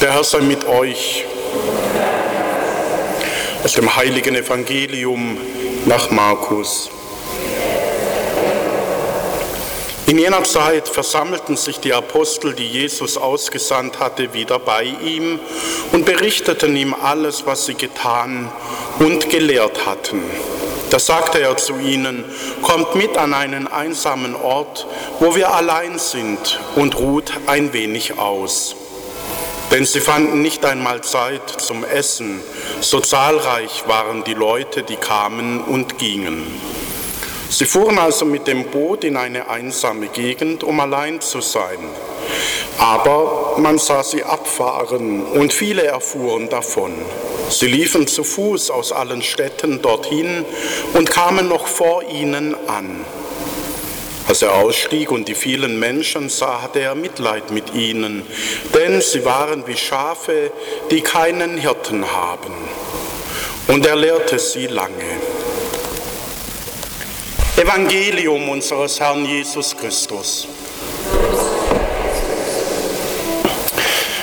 Der Herr sei mit euch. Aus dem heiligen Evangelium nach Markus. In jener Zeit versammelten sich die Apostel, die Jesus ausgesandt hatte, wieder bei ihm und berichteten ihm alles, was sie getan und gelehrt hatten. Da sagte er zu ihnen, kommt mit an einen einsamen Ort, wo wir allein sind, und ruht ein wenig aus. Denn sie fanden nicht einmal Zeit zum Essen, so zahlreich waren die Leute, die kamen und gingen. Sie fuhren also mit dem Boot in eine einsame Gegend, um allein zu sein. Aber man sah sie abfahren und viele erfuhren davon. Sie liefen zu Fuß aus allen Städten dorthin und kamen noch vor ihnen an. Als er ausstieg und die vielen Menschen sah, hatte er Mitleid mit ihnen, denn sie waren wie Schafe, die keinen Hirten haben. Und er lehrte sie lange. Evangelium unseres Herrn Jesus Christus.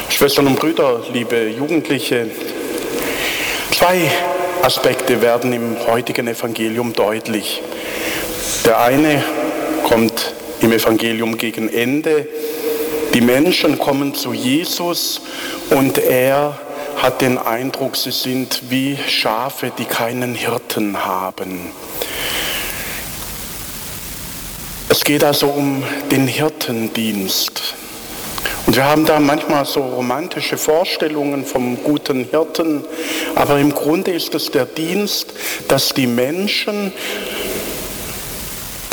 Schwestern und Brüder, liebe Jugendliche, zwei Aspekte werden im heutigen Evangelium deutlich. Der eine kommt im Evangelium gegen Ende. Die Menschen kommen zu Jesus und er hat den Eindruck, sie sind wie Schafe, die keinen Hirten haben. Es geht also um den Hirtendienst. Und wir haben da manchmal so romantische Vorstellungen vom guten Hirten, aber im Grunde ist es der Dienst, dass die Menschen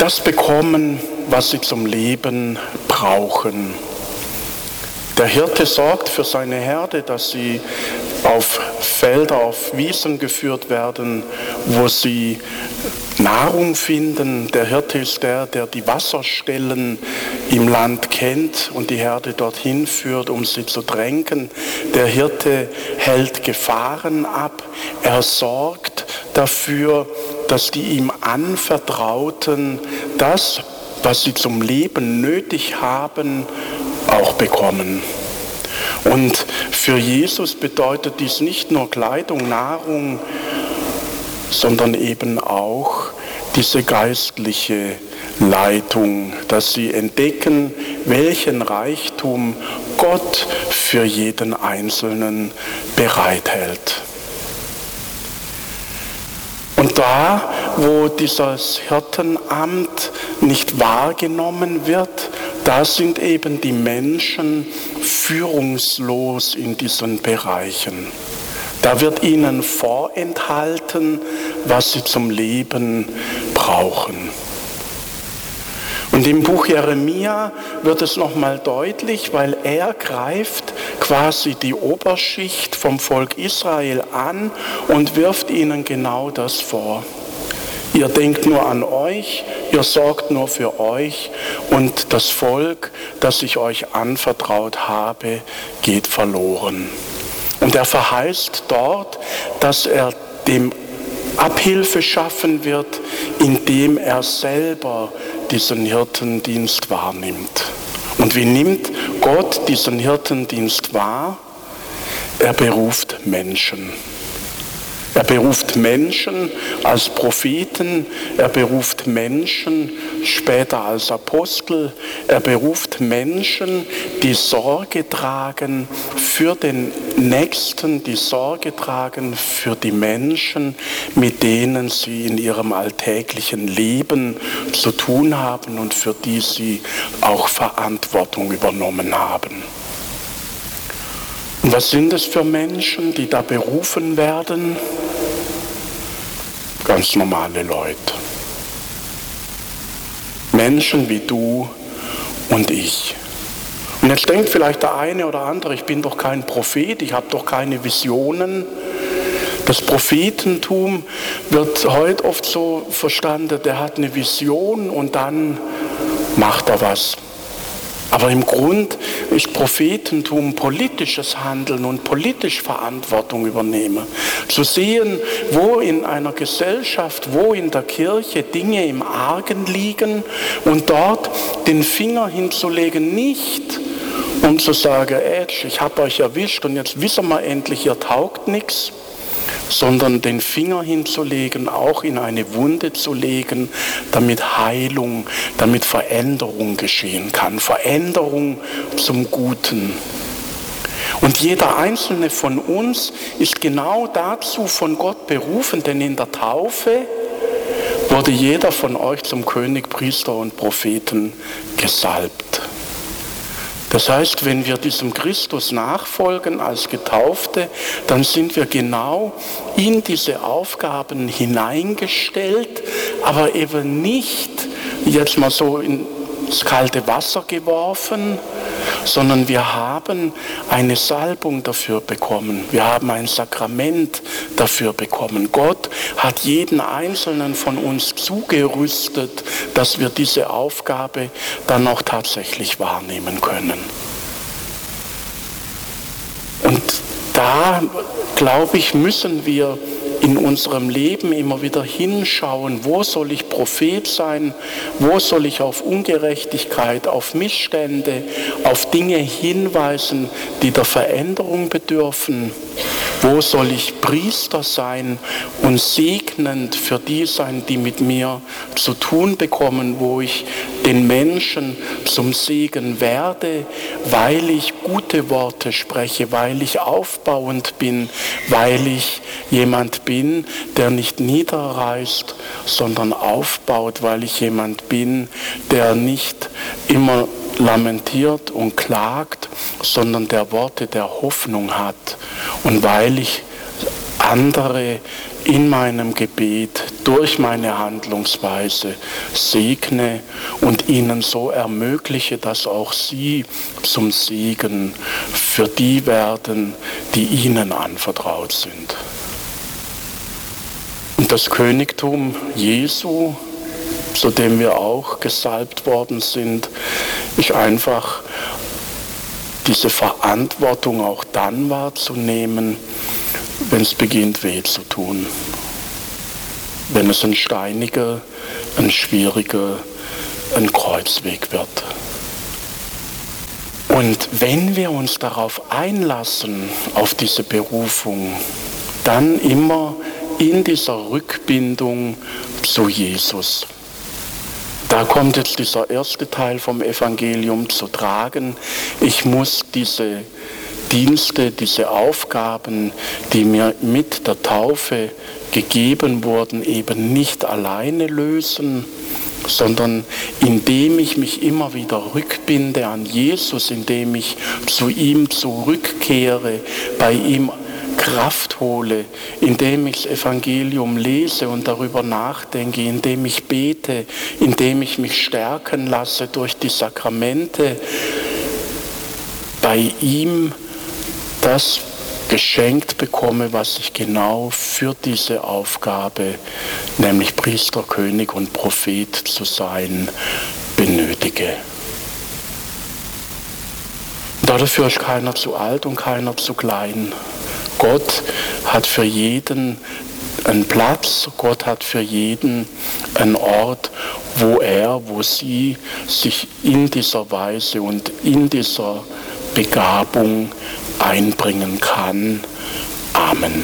das bekommen, was sie zum Leben brauchen. Der Hirte sorgt für seine Herde, dass sie auf Felder, auf Wiesen geführt werden, wo sie Nahrung finden. Der Hirte ist der, der die Wasserstellen im Land kennt und die Herde dorthin führt, um sie zu tränken. Der Hirte hält Gefahren ab. Er sorgt dafür, dass die ihm anvertrauten das, was sie zum Leben nötig haben, auch bekommen. Und für Jesus bedeutet dies nicht nur Kleidung, Nahrung, sondern eben auch diese geistliche Leitung, dass sie entdecken, welchen Reichtum Gott für jeden Einzelnen bereithält. Und da, wo dieses Hirtenamt nicht wahrgenommen wird, da sind eben die Menschen führungslos in diesen Bereichen. Da wird ihnen vorenthalten, was sie zum Leben brauchen. Und im Buch Jeremia wird es nochmal deutlich, weil er greift quasi die Oberschicht vom Volk Israel an und wirft ihnen genau das vor. Ihr denkt nur an euch, ihr sorgt nur für euch und das Volk, das ich euch anvertraut habe, geht verloren. Und er verheißt dort, dass er dem Abhilfe schaffen wird, indem er selber diesen Hirtendienst wahrnimmt. Und wie nimmt Gott diesen Hirtendienst wahr? Er beruft Menschen. Er beruft Menschen als Propheten, er beruft Menschen später als Apostel, er beruft Menschen, die Sorge tragen für den Nächsten, die Sorge tragen für die Menschen, mit denen sie in ihrem alltäglichen Leben zu tun haben und für die sie auch Verantwortung übernommen haben. Und was sind es für Menschen, die da berufen werden? Ganz normale Leute. Menschen wie du und ich. Und jetzt denkt vielleicht der eine oder andere, ich bin doch kein Prophet, ich habe doch keine Visionen. Das Prophetentum wird heute oft so verstanden, der hat eine Vision und dann macht er was. Aber im Grund ist Prophetentum politisches Handeln und politisch Verantwortung übernehmen. Zu sehen, wo in einer Gesellschaft, wo in der Kirche Dinge im Argen liegen und dort den Finger hinzulegen, nicht um zu sagen, Edge, ich habe euch erwischt und jetzt wissen wir endlich, ihr taugt nichts, sondern den Finger hinzulegen, auch in eine Wunde zu legen, damit Heilung, damit Veränderung geschehen kann. Veränderung zum Guten. Und jeder einzelne von uns ist genau dazu von Gott berufen, denn in der Taufe wurde jeder von euch zum König, Priester und Propheten gesalbt. Das heißt, wenn wir diesem Christus nachfolgen als Getaufte, dann sind wir genau in diese Aufgaben hineingestellt, aber eben nicht jetzt mal so ins kalte Wasser geworfen, sondern wir haben eine Salbung dafür bekommen. Wir haben ein Sakrament dafür bekommen. Gott hat jeden einzelnen von uns zugerüstet, dass wir diese Aufgabe dann auch tatsächlich wahrnehmen können. Und da, glaube ich, müssen wir in unserem Leben immer wieder hinschauen, wo soll ich Prophet sein, wo soll ich auf Ungerechtigkeit, auf Missstände, auf Dinge hinweisen, die der Veränderung bedürfen. Wo soll ich Priester sein und segnend für die sein, die mit mir zu tun bekommen, wo ich den Menschen zum Segen werde, weil ich gute Worte spreche, weil ich aufbauend bin, weil ich jemand bin, der nicht niederreißt, sondern aufbaut, weil ich jemand bin, der nicht immer lamentiert und klagt, sondern der Worte der Hoffnung hat. Und weil ich andere in meinem Gebet durch meine Handlungsweise segne und ihnen so ermögliche, dass auch sie zum Segen für die werden, die ihnen anvertraut sind. Und das Königtum Jesu zu dem wir auch gesalbt worden sind, ist einfach diese Verantwortung auch dann wahrzunehmen, wenn es beginnt weh zu tun. Wenn es ein steiniger, ein schwieriger, ein Kreuzweg wird. Und wenn wir uns darauf einlassen, auf diese Berufung, dann immer in dieser Rückbindung zu Jesus. Da kommt jetzt dieser erste Teil vom Evangelium zu tragen. Ich muss diese Dienste, diese Aufgaben, die mir mit der Taufe gegeben wurden, eben nicht alleine lösen, sondern indem ich mich immer wieder rückbinde an Jesus, indem ich zu ihm zurückkehre, bei ihm Kraft hole, indem ich das Evangelium lese und darüber nachdenke, indem ich bete, indem ich mich stärken lasse durch die Sakramente, bei ihm das geschenkt bekomme, was ich genau für diese Aufgabe, nämlich Priester, König und Prophet zu sein, benötige. Dafür ist keiner zu alt und keiner zu klein. Gott hat für jeden einen Platz, Gott hat für jeden einen Ort, wo er, wo sie sich in dieser Weise und in dieser Begabung einbringen kann. Amen.